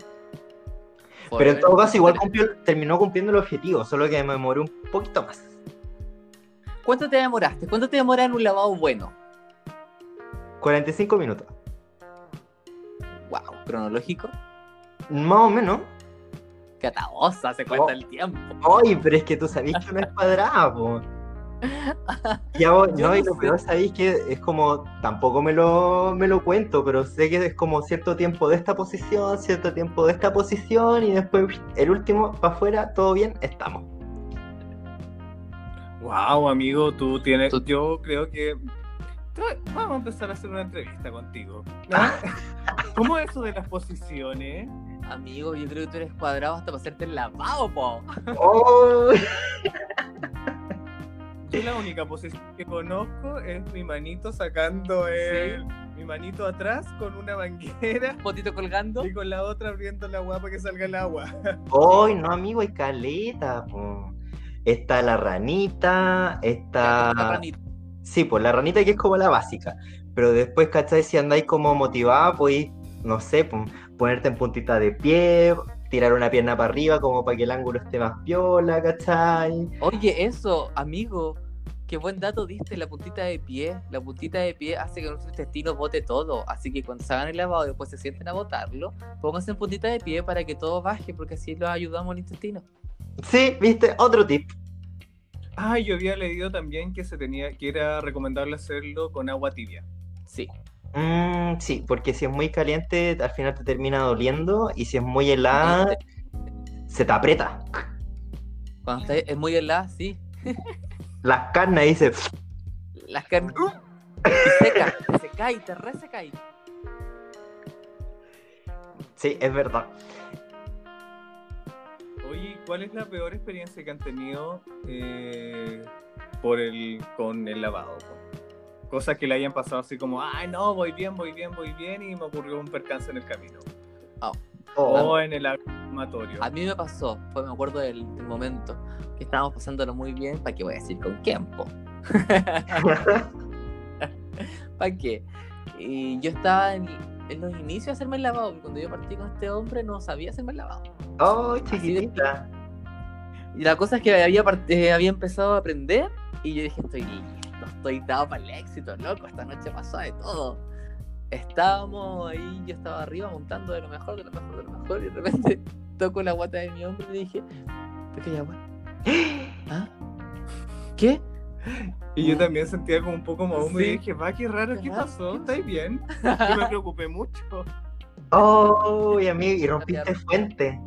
[SPEAKER 1] Pero en todo caso, igual cumplió- terminó cumpliendo el objetivo, solo que me demoré un poquito más.
[SPEAKER 3] ¿Cuánto te demoraste? ¿Cuánto te demoras en un lavado bueno?
[SPEAKER 1] 45 minutos.
[SPEAKER 3] Wow, cronológico.
[SPEAKER 1] Más o menos.
[SPEAKER 3] Catabosa, se cuenta
[SPEAKER 1] Oh.
[SPEAKER 3] el tiempo.
[SPEAKER 1] Ay, pero es que tú sabés que no es cuadrada, po. Y a vos-
[SPEAKER 3] Yo
[SPEAKER 1] no, y lo peor sabéis que es como, tampoco me lo, me lo cuento, pero sé que es como cierto tiempo de esta posición, cierto tiempo de esta posición, y después el último, para afuera, todo bien, estamos.
[SPEAKER 2] Wow, amigo, tú tienes.
[SPEAKER 3] Tú-
[SPEAKER 2] Yo creo que. Vamos a empezar a hacer una entrevista contigo. ¿no? ¿Cómo es eso de las posiciones?
[SPEAKER 3] Amigo, yo creo que tú eres cuadrado hasta para hacerte el lavado, po.
[SPEAKER 1] ¡Oh!
[SPEAKER 2] Yo la única posición que conozco es mi manito sacando el. Mi manito atrás con una manguera
[SPEAKER 3] Potito colgando.
[SPEAKER 2] y con la otra abriendo la agua para que salga el agua.
[SPEAKER 1] ¡Ay, no, amigo, hay caleta, po! Está la ranita, está...
[SPEAKER 3] La ranita.
[SPEAKER 1] Sí, pues la ranita que es como la básica. Pero después, ¿cachai? Si andáis como motivada, podéis, no sé, pon- ponerte en puntita de pie, tirar una pierna para arriba como para que el ángulo esté más piola, ¿cachai?
[SPEAKER 3] Oye, eso, amigo. Qué buen dato diste, la puntita de pie. La puntita de pie hace que nuestro intestino bote todo. Así que cuando se hagan el lavado y después se sienten a botarlo, pónganse en puntita de pie para que todo baje, porque así lo ayudamos al intestino.
[SPEAKER 1] Sí, viste, otro tip.
[SPEAKER 2] Ah, yo había leído también que se tenía, que era recomendable hacerlo con agua tibia.
[SPEAKER 3] Sí.
[SPEAKER 1] Mm, sí, porque si es muy caliente, al final te termina doliendo, y si es muy helada, se te aprieta.
[SPEAKER 3] Cuando está, es muy helada, sí.
[SPEAKER 1] Las carnes dice,
[SPEAKER 3] Las carnes. Y seca, te seca y te reseca y.
[SPEAKER 1] sí, es verdad.
[SPEAKER 2] Oye, ¿cuál es la peor experiencia que han tenido eh, por el, con el lavado? Cosas que le hayan pasado así como, ay, no, voy bien, voy bien, voy bien, y me ocurrió un percance en el camino.
[SPEAKER 1] Oh,
[SPEAKER 2] O en el
[SPEAKER 3] A mí me pasó, fue, me acuerdo del, del momento que estábamos pasándolo muy bien. ¿Para qué voy a decir con quién, po? ¿Para qué? Y yo estaba en, en los inicios de hacerme el lavado, cuando yo partí con este hombre no sabía hacerme el lavado.
[SPEAKER 1] oh, chiquitita.
[SPEAKER 3] Y la cosa es que había, eh, había empezado a aprender y yo dije, estoy listo, estoy dado para el éxito, loco, esta noche pasó de todo. Estábamos ahí, yo estaba arriba montando de lo mejor, de lo mejor, de lo mejor, y de repente toco la guata de mi hombre y dije, ¿por qué hay agua? ¿Ah? ¿Qué?
[SPEAKER 2] Y yo también sentía como un poco más
[SPEAKER 3] Sí.
[SPEAKER 2] y dije, va, qué raro,
[SPEAKER 3] Qué
[SPEAKER 2] ¿qué
[SPEAKER 3] raro,
[SPEAKER 2] pasó?
[SPEAKER 3] ¿qué
[SPEAKER 2] ¿Estáis bien? Yo me preocupé mucho.
[SPEAKER 1] Oh, y amigo, y rompiste fuente.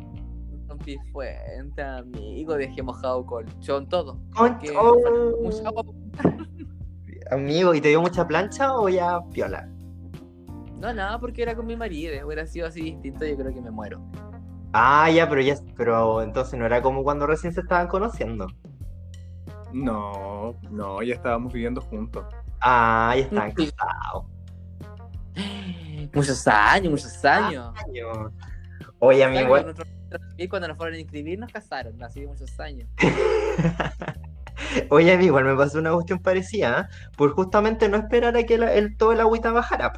[SPEAKER 3] Rompí fuente, amigo, dejé mojado colchón, todo.
[SPEAKER 1] Oh.
[SPEAKER 3] mucha agua.
[SPEAKER 1] Amigo, ¿y te dio mucha plancha o ya piola?
[SPEAKER 3] No, nada, porque era con mi marido. Hubiera sido así distinto, yo creo que me muero.
[SPEAKER 1] Ah, ya, pero ya, pero entonces no era como cuando recién se estaban conociendo.
[SPEAKER 2] No, no, ya estábamos viviendo juntos.
[SPEAKER 1] Ah, ya estaban
[SPEAKER 3] Sí.
[SPEAKER 1] casados.
[SPEAKER 3] Muchos años, muchos años.
[SPEAKER 1] Años. Oye, amigo,
[SPEAKER 3] nosotros- Y cuando nos fueron a inscribir nos casaron, así de muchos años.
[SPEAKER 1] Oye, amigo, igual me pasó una cuestión parecida, ¿eh? por justamente no esperar a que la- el, todo el agüita bajara.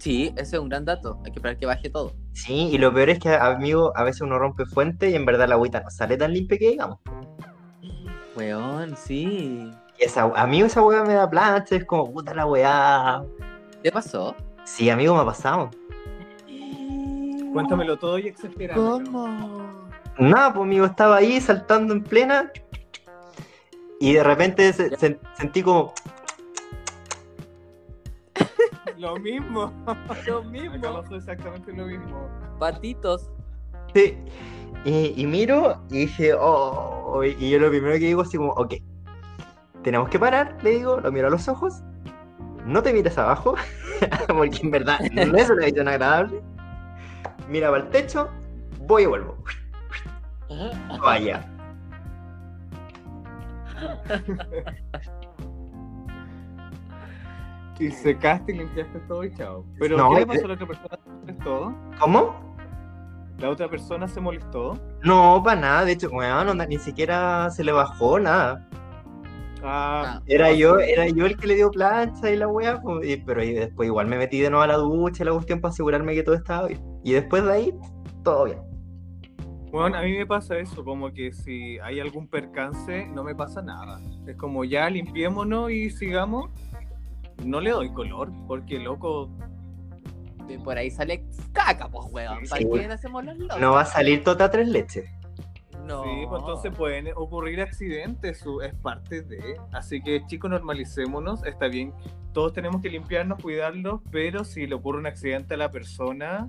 [SPEAKER 3] Sí, ese es un gran dato. Hay que esperar que baje todo.
[SPEAKER 1] Sí, y lo peor es que, amigo, a veces uno rompe fuente y en verdad la agüita no sale tan limpia que digamos.
[SPEAKER 3] Weón, sí.
[SPEAKER 1] Y esa, amigo, esa weá me da plancha, es como puta la weá.
[SPEAKER 3] ¿Qué pasó?
[SPEAKER 1] Sí, amigo, me ha pasado.
[SPEAKER 2] Cuéntamelo todo y exagerándolo.
[SPEAKER 3] ¿Cómo?
[SPEAKER 1] Nada, pues amigo, estaba ahí saltando en plena y de repente se- se- sentí como,
[SPEAKER 2] Lo mismo.
[SPEAKER 3] Lo mismo.
[SPEAKER 2] exactamente lo mismo.
[SPEAKER 3] Patitos.
[SPEAKER 1] Sí. Y, y miro y dije, oh, y yo lo primero que digo así como, ok, tenemos que parar, le digo, lo miro a los ojos, no te mires abajo, porque en verdad no es una visión agradable, mira para el techo, voy y vuelvo, vaya.
[SPEAKER 2] Y secaste y limpiaste todo y chao. Pero
[SPEAKER 1] No,
[SPEAKER 2] ¿qué le pasó a la otra persona? ¿Se molestó?
[SPEAKER 1] ¿Cómo?
[SPEAKER 2] ¿La otra persona se molestó?
[SPEAKER 1] No, para nada, de hecho, weón, onda, ni siquiera se le bajó nada.
[SPEAKER 2] Ah,
[SPEAKER 1] Era yo, era yo el que le dio plancha y la weá, pues, y- pero y después igual me metí de nuevo a la ducha y la cuestión para asegurarme que todo estaba bien. Y después de ahí, todo bien.
[SPEAKER 2] Bueno, a mí me pasa eso, como que si hay algún percance, no me pasa nada. Es como ya limpiémonos y sigamos. No le doy color, porque loco,
[SPEAKER 3] por ahí sale caca, pues, weón. ¿Para
[SPEAKER 1] Sí.
[SPEAKER 3] qué hacemos los locos?
[SPEAKER 1] No va a salir tota tres leches.
[SPEAKER 3] No.
[SPEAKER 2] sí, pues entonces pueden ocurrir accidentes, su- es parte de. Así que chicos, normalicémonos, está bien. Todos tenemos que limpiarnos, cuidarlos, pero si le ocurre un accidente a la persona,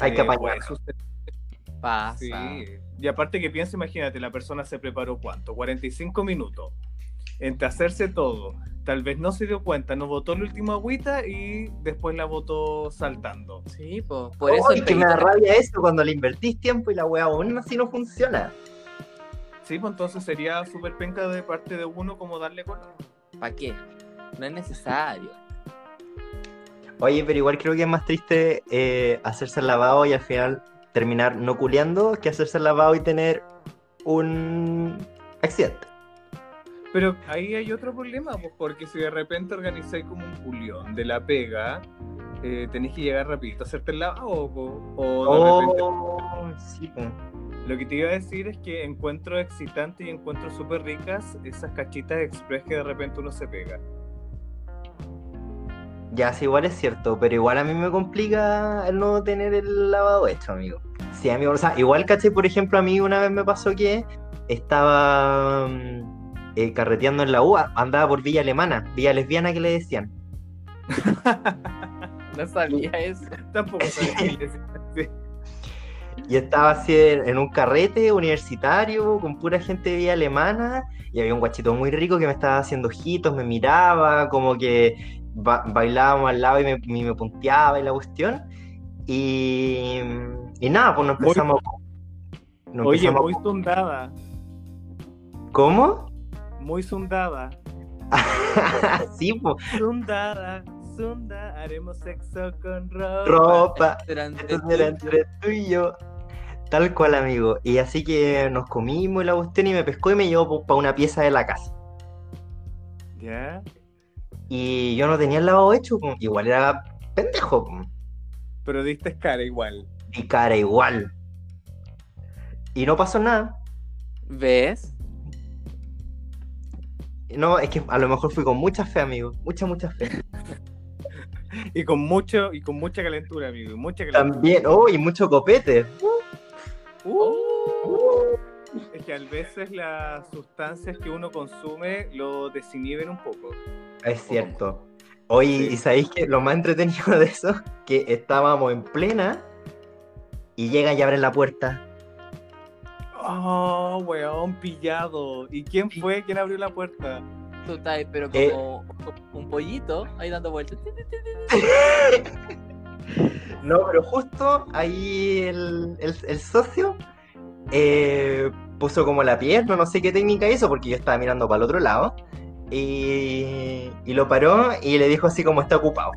[SPEAKER 1] Hay que
[SPEAKER 2] eh,
[SPEAKER 1] apañar.
[SPEAKER 2] puede suceder.
[SPEAKER 3] Pasa.
[SPEAKER 2] Sí. Y aparte que piensa, imagínate, la persona se preparó cuánto, 45 minutos. Entre hacerse todo, tal vez no se dio cuenta, no botó la última agüita y después la botó saltando.
[SPEAKER 3] Sí, pues. Por eso el
[SPEAKER 1] que me da rabia eso cuando le invertís tiempo y la weá aún así no funciona.
[SPEAKER 2] Sí, pues entonces sería súper penca de parte de uno como darle color.
[SPEAKER 3] ¿Para qué? No es necesario.
[SPEAKER 1] Oye, pero igual creo que es más triste eh, hacerse el lavado y al final terminar no culeando que hacerse el lavado y tener un accidente.
[SPEAKER 2] Pero ahí hay otro problema, pues porque si de repente organizáis como un culión de la pega, eh, tenéis que llegar rapidito a hacerte el lavado, po, o de repente
[SPEAKER 1] Oh, sí, po.
[SPEAKER 2] Lo que te iba a decir es que encuentro excitante y encuentro súper ricas esas cachitas express que de repente uno se pega.
[SPEAKER 1] Ya, sí, igual es cierto, pero igual a mí me complica el no tener el lavado hecho, amigo. Sí, amigo, o sea, igual, caché, por ejemplo, a mí una vez me pasó que estaba mm, eh, carreteando en la UA, andaba por Villa Alemana, Villa Lesbiana que le decían.
[SPEAKER 3] No sabía eso.
[SPEAKER 2] Tampoco sabía decir. Sí.
[SPEAKER 1] Y estaba así en, un carrete universitario con pura gente de Villa Alemana y había un guachito muy rico que me estaba haciendo ojitos, me miraba, como que ba- bailábamos al lado y me, y me punteaba y la cuestión. Y, y nada, pues nos
[SPEAKER 2] Muy-
[SPEAKER 1] empezamos... nos
[SPEAKER 2] Oye,
[SPEAKER 1] empezamos-
[SPEAKER 2] muy
[SPEAKER 1] ¿Cómo?
[SPEAKER 2] Muy sundada.
[SPEAKER 1] sí, pues,
[SPEAKER 2] Sundada, sunda, haremos sexo con ropa.
[SPEAKER 1] ropa.
[SPEAKER 3] Durante
[SPEAKER 1] entre tú y yo. Tal cual, amigo. Y así que nos comimos y la cuestión y me pescó y me llevó para una pieza de la casa.
[SPEAKER 2] ¿Ya?
[SPEAKER 1] Y yo no tenía el lavado hecho, po. igual era pendejo. po.
[SPEAKER 2] Pero diste cara igual.
[SPEAKER 1] Y cara igual. Y no pasó nada.
[SPEAKER 3] ¿Ves?
[SPEAKER 1] No, es que a lo mejor fui con mucha fe, amigo. Mucha, mucha fe.
[SPEAKER 2] Y con mucho, y con mucha calentura, amigo. y Mucha calentura.
[SPEAKER 1] También, oh, y mucho copete.
[SPEAKER 2] Uh, es que a veces las sustancias que uno consume lo desinhiben un poco.
[SPEAKER 1] Es cierto. Oye,
[SPEAKER 2] Sí.
[SPEAKER 1] ¿y sabéis que lo más entretenido de eso? Que estábamos en plena y llegan y abren la puerta.
[SPEAKER 2] Oh, weón, pillado. ¿Y quién fue? ¿Quién abrió la puerta?
[SPEAKER 3] Tú estás pero
[SPEAKER 1] Eh.
[SPEAKER 3] como un pollito ahí dando vueltas.
[SPEAKER 1] No, pero justo ahí el, el- el socio eh, puso como la pierna, no sé qué técnica hizo, porque yo estaba mirando para el otro lado. Y, y lo paró y le dijo así como está ocupado.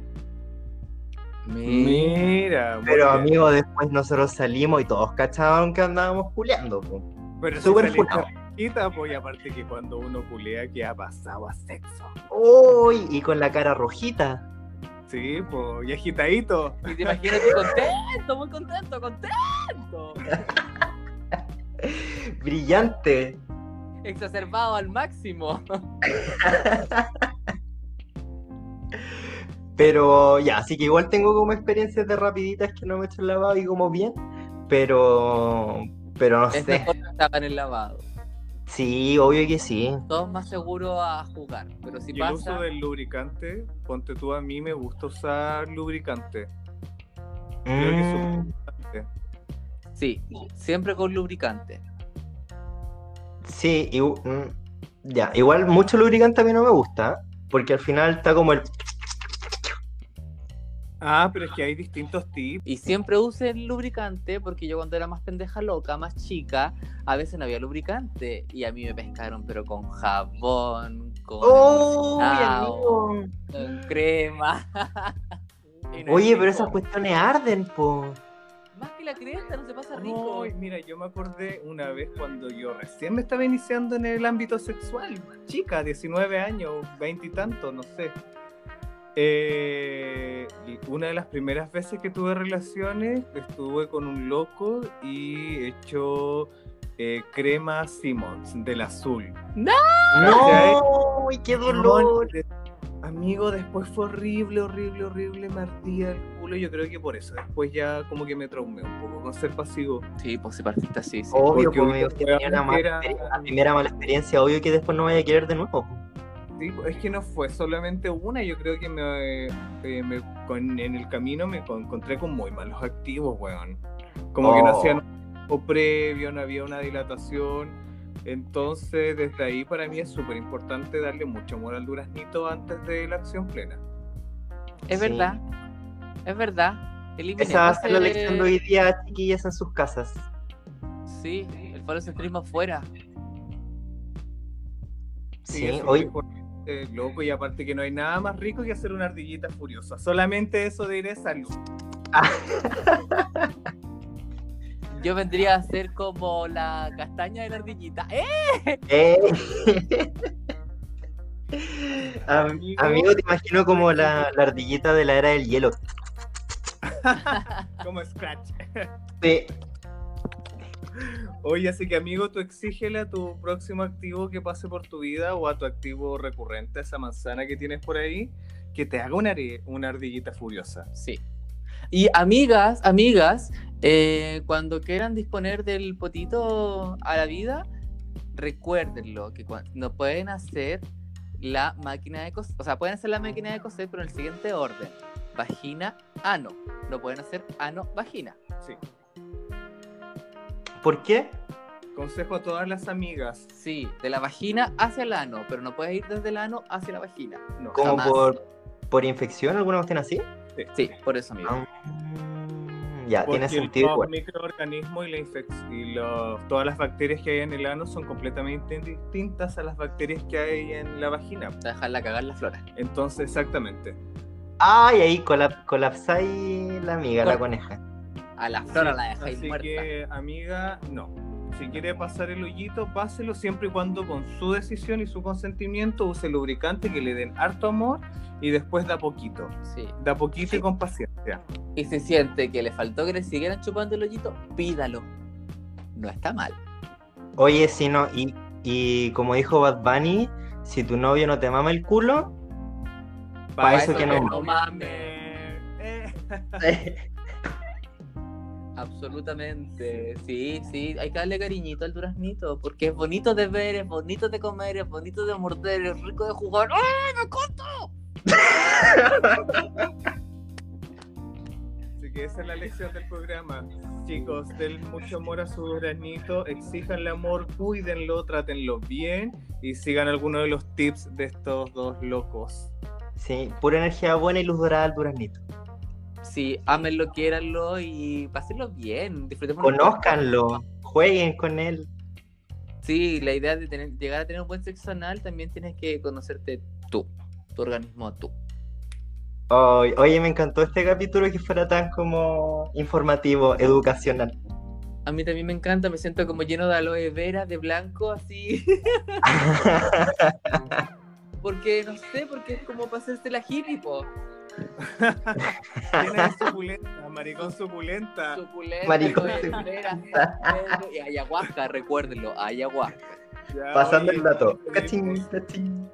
[SPEAKER 2] Mira,
[SPEAKER 1] Pero
[SPEAKER 2] bien.
[SPEAKER 1] amigo, después nosotros salimos y todos cachaban que andábamos culeando. po.
[SPEAKER 2] Pero
[SPEAKER 1] súper
[SPEAKER 2] si pues, y aparte que cuando uno culea que ha pasado a sexo.
[SPEAKER 1] Uy, y con la cara rojita.
[SPEAKER 2] Sí, pues, y agitadito.
[SPEAKER 3] Y te imaginas que contento, muy contento, contento.
[SPEAKER 1] Brillante.
[SPEAKER 3] Exacerbado al máximo.
[SPEAKER 1] Pero ya, así que igual tengo como experiencias de rapiditas que no me he hecho el lavado y como bien. Pero, pero no
[SPEAKER 3] Es
[SPEAKER 1] sé.
[SPEAKER 3] mejor que hagan el lavado.
[SPEAKER 1] Sí, obvio que sí.
[SPEAKER 3] Todos más seguros a jugar. Pero si
[SPEAKER 2] y el
[SPEAKER 3] pasa.
[SPEAKER 2] uso del lubricante, ponte tú, a mí me gusta usar lubricante. Creo que eso-
[SPEAKER 1] Mm,
[SPEAKER 3] Sí, siempre con lubricante.
[SPEAKER 1] sí, y- mm, ya, igual mucho lubricante a mí no me gusta, porque al final está como el...
[SPEAKER 2] Ah, pero es que hay distintos tips.
[SPEAKER 3] Y siempre use el lubricante porque yo cuando era más pendeja loca, más chica, a veces no había lubricante. Y a mí me pescaron, pero con jabón, con,
[SPEAKER 1] ¡Oh,
[SPEAKER 3] emulsionado,
[SPEAKER 1] amigo!
[SPEAKER 3] con crema. No
[SPEAKER 1] Oye, pero esas cuestiones arden, po.
[SPEAKER 3] Más que la cresta, no se pasa rico.
[SPEAKER 2] Mira, yo me acordé una vez cuando yo recién me estaba iniciando en el ámbito sexual, chica, 19 años, 20 y tanto, no sé. Eh, una de las primeras veces que tuve relaciones, estuve con un loco y echó eh, crema Simmons del azul.
[SPEAKER 1] ¡No! ¡Uy, qué dolor!
[SPEAKER 2] Amigo, después fue horrible, horrible, horrible, me ardía el culo. Yo creo que por eso después ya como que me traumé un poco con ser pasivo.
[SPEAKER 3] Sí, pues si partiste así, sí.
[SPEAKER 1] Obvio,
[SPEAKER 2] porque
[SPEAKER 1] pues,
[SPEAKER 2] obvio,
[SPEAKER 1] usted tenía una mala
[SPEAKER 2] era-
[SPEAKER 1] experiencia, la primera mala experiencia, obvio que después no vaya a querer de nuevo.
[SPEAKER 2] Sí, es que no fue solamente una, yo creo que me, eh, me- con- en el camino me con- encontré con muy malos activos, weón. Como que no
[SPEAKER 1] Oh.
[SPEAKER 2] hacían o previo, no había una dilatación. Entonces, desde ahí para mí es súper importante darle mucho amor al duraznito antes de la acción plena.
[SPEAKER 3] Es
[SPEAKER 1] Sí.
[SPEAKER 3] verdad. Es verdad. Eliminemos
[SPEAKER 1] Esa va a ser la lección de hoy día, chiquillas, en sus casas.
[SPEAKER 3] Sí, el falocentrismo fuera.
[SPEAKER 1] Sí, hoy,
[SPEAKER 2] fuerte, loco, y aparte que no hay nada más rico que hacer una ardillita furiosa. Solamente eso diré salud.
[SPEAKER 3] Yo vendría a ser como la castaña de la ardillita. ¡Eh!
[SPEAKER 1] Eh. Am-
[SPEAKER 2] Amigo.
[SPEAKER 1] amigo, te imagino como la, la ardillita de la era del hielo.
[SPEAKER 2] Como Scratch.
[SPEAKER 1] Sí.
[SPEAKER 2] Oye, así que amigo, tú exígele a tu próximo activo que pase por tu vida o a tu activo recurrente, esa manzana que tienes por ahí, que te haga una, ardillita furiosa.
[SPEAKER 3] Sí. Y amigas, amigas, eh, cuando quieran disponer del potito a la vida, recuérdenlo, que no pueden hacer la máquina de coser, o sea, pueden hacer la máquina de coser, pero en el siguiente orden. Vagina, ano. No pueden hacer ano, vagina.
[SPEAKER 2] Sí.
[SPEAKER 1] ¿Por qué?
[SPEAKER 2] Consejo a todas las amigas.
[SPEAKER 3] Sí, de la vagina hacia el ano, pero no puedes ir desde el ano hacia la vagina.
[SPEAKER 2] No,
[SPEAKER 1] ¿Como
[SPEAKER 3] Jamás.
[SPEAKER 1] por, por infección, alguna cuestión así?
[SPEAKER 3] Sí, por eso, amigo.
[SPEAKER 1] Mm, ya,
[SPEAKER 2] porque
[SPEAKER 1] tiene sentido
[SPEAKER 2] los microorganismos y, la y los- todas las bacterias que hay en el ano son completamente distintas a las bacterias que hay en la vagina.
[SPEAKER 3] Dejarla cagar la flora.
[SPEAKER 2] Entonces, exactamente.
[SPEAKER 1] Ay, ahí colap- colapsáis la amiga, la coneja.
[SPEAKER 3] A la flora
[SPEAKER 2] Sí,
[SPEAKER 3] la dejáis
[SPEAKER 2] Así
[SPEAKER 3] muerta.
[SPEAKER 2] que, amiga, no. Si quiere pasar el hoyito, páselo siempre y cuando con su decisión y su consentimiento use lubricante que le den harto amor y después da poquito.
[SPEAKER 3] Sí.
[SPEAKER 2] Da poquito
[SPEAKER 1] Sí.
[SPEAKER 2] y con paciencia.
[SPEAKER 3] Y si siente que le faltó que le siguieran chupando el hoyito, pídalo. No está mal.
[SPEAKER 1] Oye, si no, y, y como dijo Bad Bunny, si tu novio no te mama el culo, Pa' eso que no
[SPEAKER 3] no mames.
[SPEAKER 2] Eh,
[SPEAKER 3] Absolutamente. Sí, sí. Hay que darle cariñito al duraznito. Porque es bonito de ver, es bonito de comer, es bonito de morder, es rico de jugar. ¡Ah, me corto!
[SPEAKER 2] Así que esa es la lección del programa. Chicos, den mucho amor a su granito, exíjanle amor, cuídenlo, trátenlo bien y sigan algunos de los tips de estos dos locos.
[SPEAKER 1] Sí, pura energía buena y luz dorada al duraznito.
[SPEAKER 3] Sí, ámenlo, quiéranlo y pásenlo bien. Disfrutemos.
[SPEAKER 1] Conózcanlo, jueguen con él.
[SPEAKER 3] Sí, la idea de tener, llegar a tener un buen sexo anal también tienes que conocerte tú, tu organismo tú.
[SPEAKER 1] Oy- Oye, me encantó este capítulo que fuera tan como informativo, educacional.
[SPEAKER 3] A mí también me encanta, me siento como lleno de aloe vera, de blanco, así. Porque, no sé, porque es como para hacerse la hippie, po.
[SPEAKER 2] Tiene suculenta, maricón suculenta.
[SPEAKER 3] Suculenta,
[SPEAKER 1] Maricón
[SPEAKER 3] y ayahuasca, recuérdenlo, ayahuasca.
[SPEAKER 2] Ya,
[SPEAKER 1] Pasando
[SPEAKER 2] oye,
[SPEAKER 1] el dato. Cachín, cachín.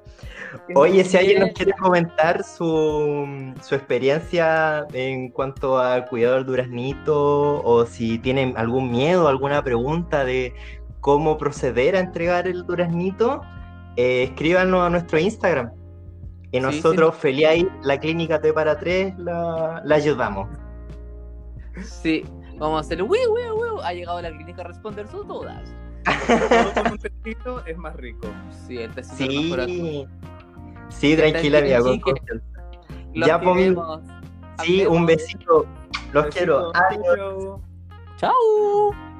[SPEAKER 1] Oye, si alguien nos quiere comentar su, su experiencia en cuanto al cuidado del duraznito o si tienen algún miedo, alguna pregunta de cómo proceder a entregar el duraznito, eh, escríbanos a nuestro Instagram. Y
[SPEAKER 3] Sí,
[SPEAKER 1] nosotros, feliz ahí, la clínica T para 3, la, la ayudamos.
[SPEAKER 3] Sí, vamos a hacer wiu, wiu, wiu. Ha llegado la clínica a responder sus dudas.
[SPEAKER 2] Todo con un tecito es más rico.
[SPEAKER 3] Sí, el tecito es.
[SPEAKER 1] Sí, sí, tranquila, confianza.
[SPEAKER 3] Los
[SPEAKER 1] Ya, pues,
[SPEAKER 3] queremos.
[SPEAKER 1] Sí, un besito. Los quiero. Adiós.
[SPEAKER 2] Chau.
[SPEAKER 3] Chao.